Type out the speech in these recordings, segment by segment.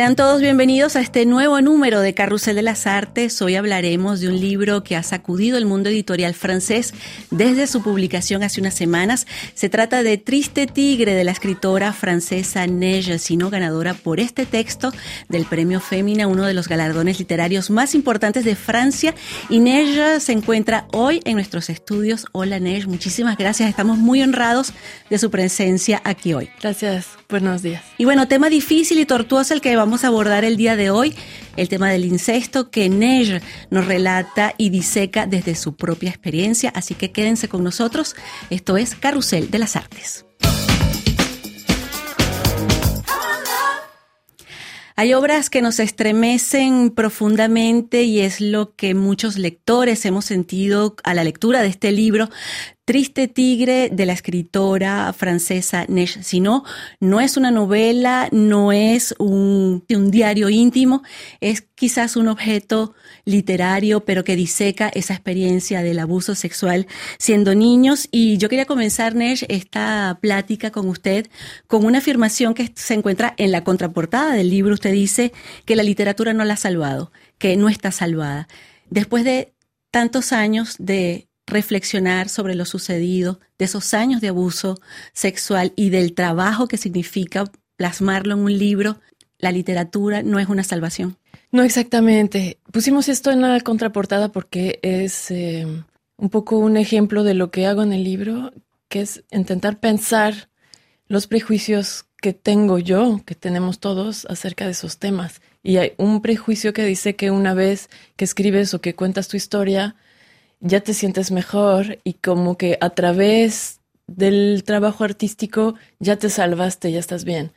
Sean todos bienvenidos a este nuevo número de Carrusel de las Artes. Hoy hablaremos de un libro que ha sacudido el mundo editorial francés desde su publicación hace unas semanas. Se trata de Triste Tigre de la escritora francesa Neige Sino, ganadora por este texto del Premio Fémina, uno de los galardones literarios más importantes de Francia. Y Neige se encuentra hoy en nuestros estudios. Hola Neige, muchísimas gracias. Estamos muy honrados de su presencia aquí hoy. Gracias, buenos días. Y bueno, tema difícil y tortuoso el que vamos a abordar el día de hoy, el tema del incesto que Neige nos relata y diseca desde su propia experiencia. Así que quédense con nosotros. Esto es Carrusel de las Artes. Hay obras que nos estremecen profundamente y es lo que muchos lectores hemos sentido a la lectura de este libro. Triste Tigre de la escritora francesa Neige Sino no es una novela, no es un, un, diario íntimo, es quizás un objeto literario, pero que diseca esa experiencia del abuso sexual siendo niños. Y yo quería comenzar, Neige, esta plática con usted con una afirmación que se encuentra en la contraportada del libro. Usted dice que la literatura no la ha salvado, que no está salvada. Después de tantos años de reflexionar sobre lo sucedido, de esos años de abuso sexual y del trabajo que significa plasmarlo en un libro, la literatura no es una salvación. No exactamente. Pusimos esto en la contraportada porque es eh, un poco un ejemplo de lo que hago en el libro, que es intentar pensar los prejuicios que tengo yo, que tenemos todos acerca de esos temas. Y hay un prejuicio que dice que una vez que escribes o que cuentas tu historia, ya te sientes mejor y como que a través del trabajo artístico ya te salvaste, ya estás bien.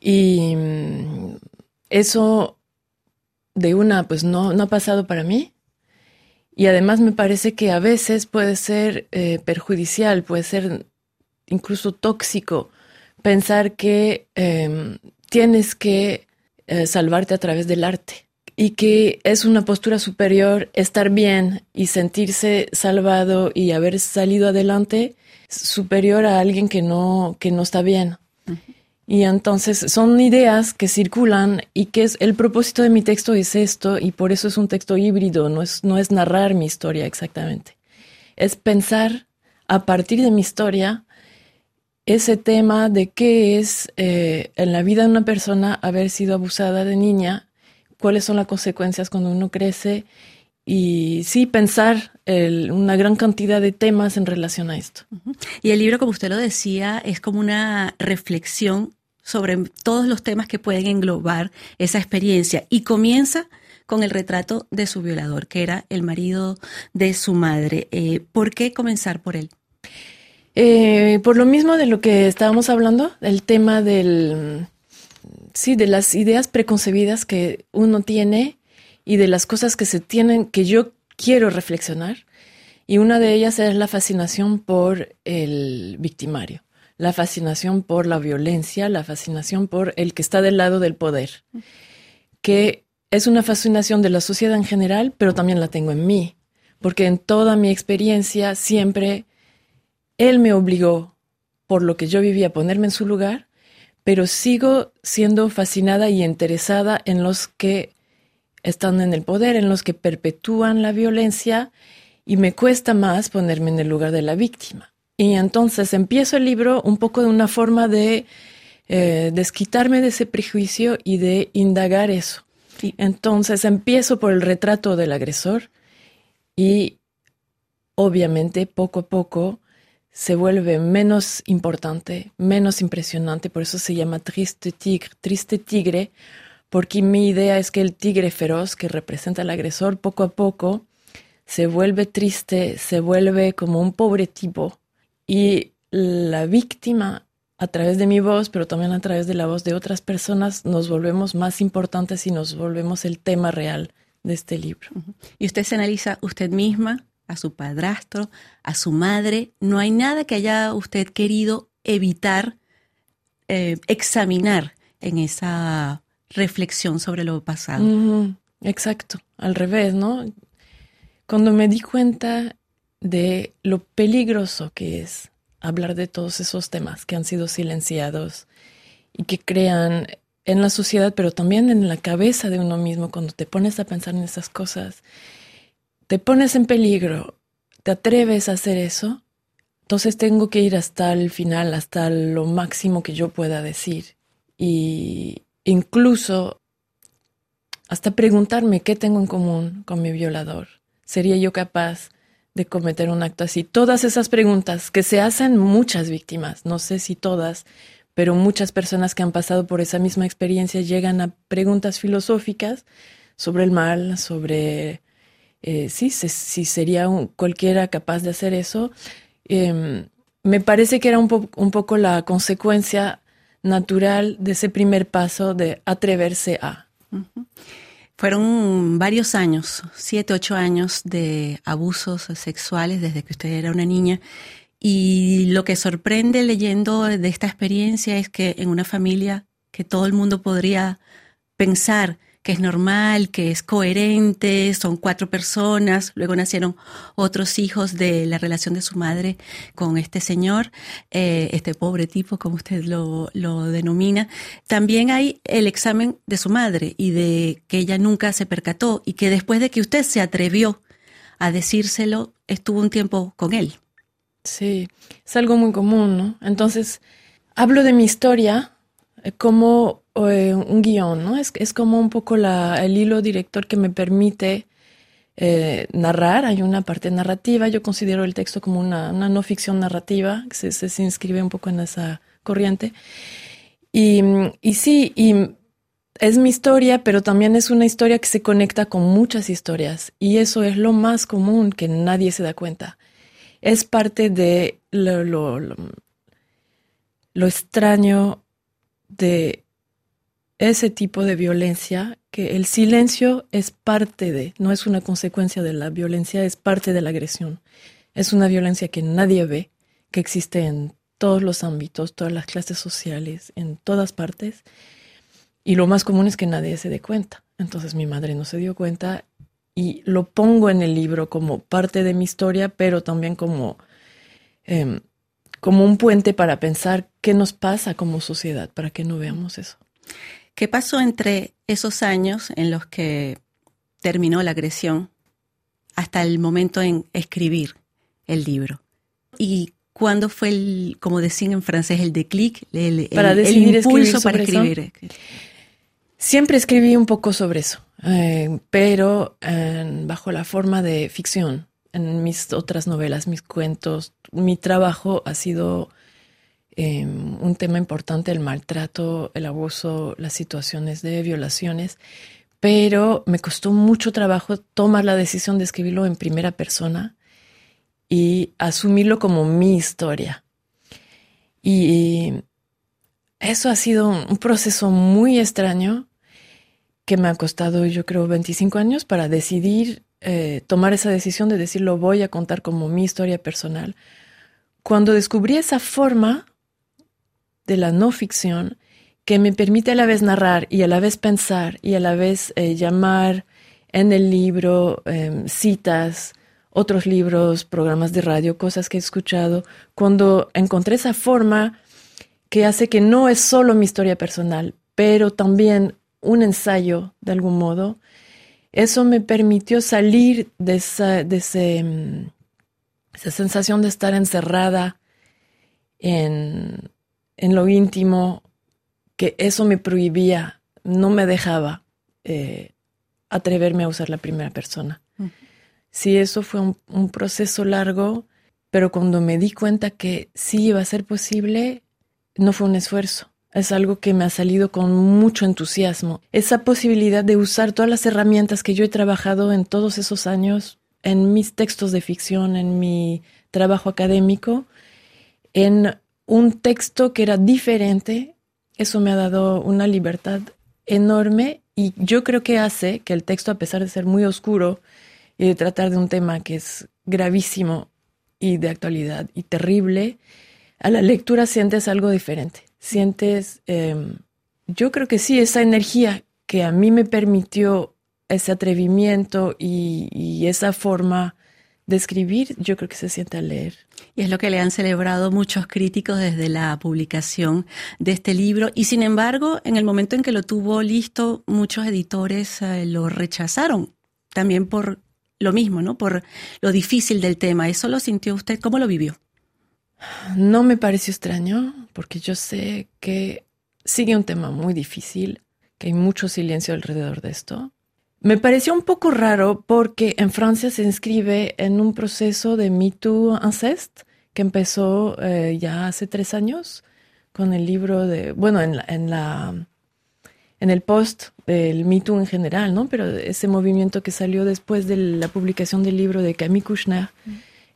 Y mm, eso de una, pues no, no ha pasado para mí. Y además me parece que a veces puede ser eh, perjudicial, puede ser incluso tóxico pensar que eh, tienes que eh, salvarte a través del arte y que es una postura superior estar bien y sentirse salvado y haber salido adelante superior a alguien que no, que no está bien. Y entonces son ideas que circulan y que es el propósito de mi texto es esto y por eso es un texto híbrido, no es, no es narrar mi historia exactamente. Es pensar a partir de mi historia ese tema de qué es eh, en la vida de una persona haber sido abusada de niña cuáles son las consecuencias cuando uno crece y sí pensar una gran cantidad de temas en relación a esto. Y el libro, como usted lo decía, es como una reflexión sobre todos los temas que pueden englobar esa experiencia y comienza con el retrato de su violador, que era el marido de su madre. Eh, ¿Por qué comenzar por él? Eh, por lo mismo de lo que estábamos hablando, el tema del, sí, de las ideas preconcebidas que uno tiene y de las cosas que se tienen, que yo quiero reflexionar. Y una de ellas es la fascinación por el victimario, la fascinación por la violencia, la fascinación por el que está del lado del poder, que es una fascinación de la sociedad en general, pero también la tengo en mí, porque en toda mi experiencia siempre él me obligó, por lo que yo vivía, a ponerme en su lugar pero sigo siendo fascinada y interesada en los que están en el poder, en los que perpetúan la violencia y me cuesta más ponerme en el lugar de la víctima. Y entonces empiezo el libro un poco de una forma de eh, desquitarme de ese prejuicio y de indagar eso. Entonces empiezo por el retrato del agresor y obviamente poco a poco se vuelve menos importante, menos impresionante, por eso se llama triste tigre, triste tigre, porque mi idea es que el tigre feroz que representa al agresor poco a poco se vuelve triste, se vuelve como un pobre tipo y la víctima a través de mi voz, pero también a través de la voz de otras personas, nos volvemos más importantes y nos volvemos el tema real de este libro. Y usted se analiza usted misma a su padrastro, a su madre. No hay nada que haya usted querido evitar eh, examinar en esa reflexión sobre lo pasado. Exacto, al revés, ¿no? Cuando me di cuenta de lo peligroso que es hablar de todos esos temas que han sido silenciados y que crean en la sociedad, pero también en la cabeza de uno mismo, cuando te pones a pensar en esas cosas, te pones en peligro, te atreves a hacer eso, entonces tengo que ir hasta el final, hasta lo máximo que yo pueda decir. Y incluso hasta preguntarme qué tengo en común con mi violador. ¿Sería yo capaz de cometer un acto así? Todas esas preguntas que se hacen muchas víctimas, no sé si todas, pero muchas personas que han pasado por esa misma experiencia llegan a preguntas filosóficas sobre el mal, sobre eh, sí, si sería cualquiera capaz de hacer eso. Em, me parece que era un, un poco la consecuencia natural de ese primer paso de atreverse a. Fueron varios años, siete, ocho años de abusos sexuales desde que usted era una niña. Y lo que sorprende leyendo de esta experiencia es que en una familia que todo el mundo podría pensar que es normal, que es coherente, son cuatro personas, luego nacieron otros hijos de la relación de su madre con este señor, eh, este pobre tipo, como usted lo, lo denomina. También hay el examen de su madre y de que ella nunca se percató y que después de que usted se atrevió a decírselo, estuvo un tiempo con él. Sí, es algo muy común, ¿no? Entonces, hablo de mi historia eh, como eh, un guion, ¿no? Es, es como un poco la, el hilo director que me permite eh, narrar. Hay una parte narrativa. Yo considero el texto como una, una no ficción narrativa, se, se, inscribe un poco en esa corriente. Y, y sí, y es mi historia, pero también es una historia que se conecta con muchas historias. Y eso es lo más común que nadie se da cuenta. Es parte de lo, lo extraño de ese tipo de violencia, que el silencio es parte de, no es una consecuencia de la violencia, es parte de la agresión. Es una violencia que nadie ve, que existe en todos los ámbitos, todas las clases sociales, en todas partes. Y lo más común es que nadie se dé cuenta. Entonces mi madre no se dio cuenta y lo pongo en el libro como parte de mi historia, pero también como, eh, como un puente para pensar qué nos pasa como sociedad, para que no veamos eso. ¿Qué pasó entre esos años en los que terminó la agresión hasta el momento en escribir el libro? ¿Y cuándo fue, el, como decían en francés, el declic, el, para el, el impulso para escribir? Eso? Siempre escribí un poco sobre eso, eh, pero eh, bajo la forma de ficción. En mis otras novelas, mis cuentos, mi trabajo ha sido eh, un tema importante, el maltrato, el abuso, las situaciones de violaciones, pero me costó mucho trabajo tomar la decisión de escribirlo en primera persona y asumirlo como mi historia. Y eso ha sido un proceso muy extraño que me ha costado, yo creo, 25 años para decidir eh, tomar esa decisión de decirlo voy a contar como mi historia personal. Cuando descubrí esa forma, de la no ficción que me permite a la vez narrar y a la vez pensar y a la vez eh, llamar en el libro eh, citas, otros libros, programas de radio, cosas que he escuchado, cuando encontré esa forma que hace que no es solo mi historia personal, pero también un ensayo de algún modo, eso me permitió salir de esa, de mm, esa sensación de estar encerrada en, en lo íntimo, que eso me prohibía, no me dejaba eh, atreverme a usar la primera persona. Uh -huh. Sí, eso fue un, un, proceso largo, pero cuando me di cuenta que sí iba a ser posible, no fue un esfuerzo. Es algo que me ha salido con mucho entusiasmo. Esa posibilidad de usar todas las herramientas que yo he trabajado en todos esos años, en mis textos de ficción, en mi trabajo académico, en un texto que era diferente, eso me ha dado una libertad enorme y yo creo que hace que el texto, a pesar de ser muy oscuro y de tratar de un tema que es gravísimo y de actualidad y terrible, a la lectura sientes algo diferente, sientes eh, yo creo que sí, esa energía que a mí me permitió ese atrevimiento y, y esa forma de escribir, yo creo que se siente al leer. Y es lo que le han celebrado muchos críticos desde la publicación de este libro. Y sin embargo, en el momento en que lo tuvo listo, muchos editores eh, lo rechazaron, también por lo mismo, ¿no? Por lo difícil del tema. ¿Eso lo sintió usted? ¿Cómo lo vivió? No me pareció extraño, porque yo sé que sigue un tema muy difícil, que hay mucho silencio alrededor de esto. Me pareció un poco raro porque en Francia se inscribe en un proceso de Me Too Incest que empezó eh, ya hace tres años con el libro de, bueno, en la, en la en el post del Me Too en general, ¿no? Pero ese movimiento que salió después de la publicación del libro de Camille Kushner,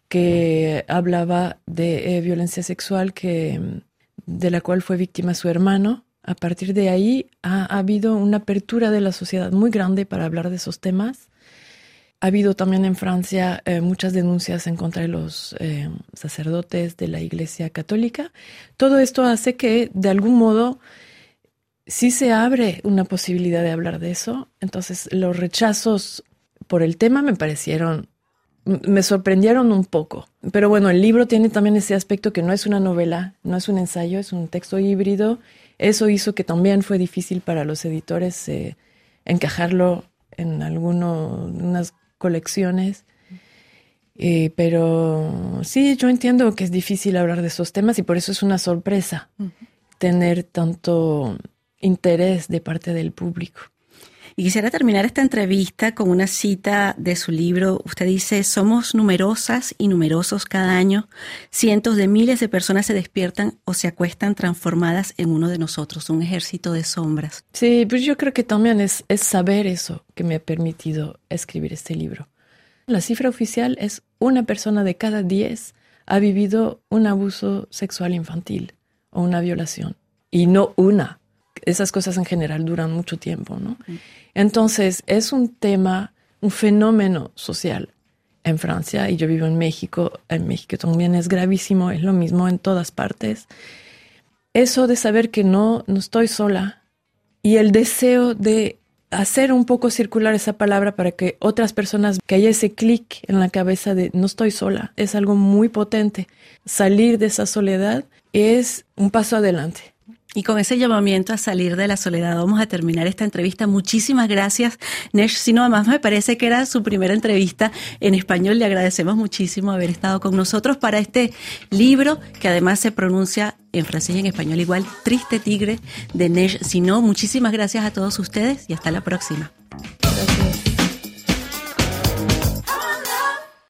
que hablaba de eh, violencia sexual que, de la cual fue víctima su hermano a partir de ahí ha, habido una apertura de la sociedad muy grande para hablar de esos temas. Ha habido también en Francia eh, muchas denuncias en contra de los eh, sacerdotes de la Iglesia Católica. Todo esto hace que, de algún modo, sí se abre una posibilidad de hablar de eso. Entonces, los rechazos por el tema me parecieron, me sorprendieron un poco. Pero bueno, el libro tiene también ese aspecto que no es una novela, no es un ensayo, es un texto híbrido eso hizo que también fue difícil para los editores eh, encajarlo en algunas colecciones. Eh, pero sí, yo entiendo que es difícil hablar de esos temas y por eso es una sorpresa tener tanto interés de parte del público. Y quisiera terminar esta entrevista con una cita de su libro. Usted dice, somos numerosas y numerosos cada año. Cientos de miles de personas se despiertan o se acuestan transformadas en uno de nosotros, un ejército de sombras. Sí, pues yo creo que también es, es saber eso que me ha permitido escribir este libro. La cifra oficial es una persona de cada diez ha vivido un abuso sexual infantil o una violación. Y no una. Esas cosas en general duran mucho tiempo, ¿no? Entonces, es un tema, un fenómeno social en Francia y yo vivo en México. En México también es gravísimo, es lo mismo en todas partes. Eso de saber que no, no estoy sola y el deseo de hacer un poco circular esa palabra para que otras personas, que haya ese clic en la cabeza de no estoy sola, es algo muy potente. Salir de esa soledad es un paso adelante. Y con ese llamamiento a salir de la soledad vamos a terminar esta entrevista. Muchísimas gracias, Nesh. Si no, además me parece que era su primera entrevista en español. Le agradecemos muchísimo haber estado con nosotros para este libro que además se pronuncia en francés y en español igual, Triste Tigre de Nesh. Si no, muchísimas gracias a todos ustedes y hasta la próxima.